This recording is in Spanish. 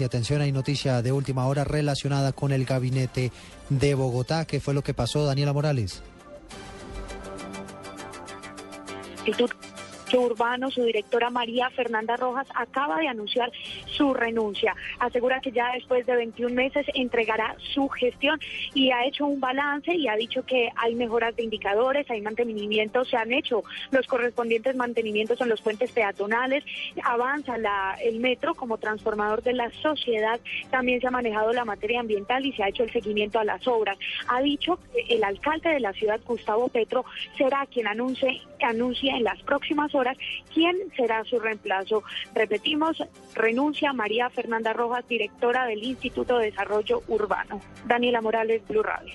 Sí, atención, hay noticia de última hora relacionada con el gabinete de Bogotá. ¿Qué fue lo que pasó, Daniela Morales? Urbano, su directora María Fernanda Rojas acaba de anunciar su renuncia. Asegura que ya después de 21 meses entregará su gestión y ha hecho un balance y ha dicho que hay mejoras de indicadores, hay mantenimientos, se han hecho los correspondientes mantenimientos en los puentes peatonales, avanza el metro como transformador de la sociedad, también se ha manejado la materia ambiental y se ha hecho el seguimiento a las obras. Ha dicho que el alcalde de la ciudad, Gustavo Petro, será quien anuncie, anuncie en las próximas quién será su reemplazo. Repetimos, renuncia María Fernanda Rojas, directora del Instituto de Desarrollo Urbano. Daniela Morales, Blue Radio.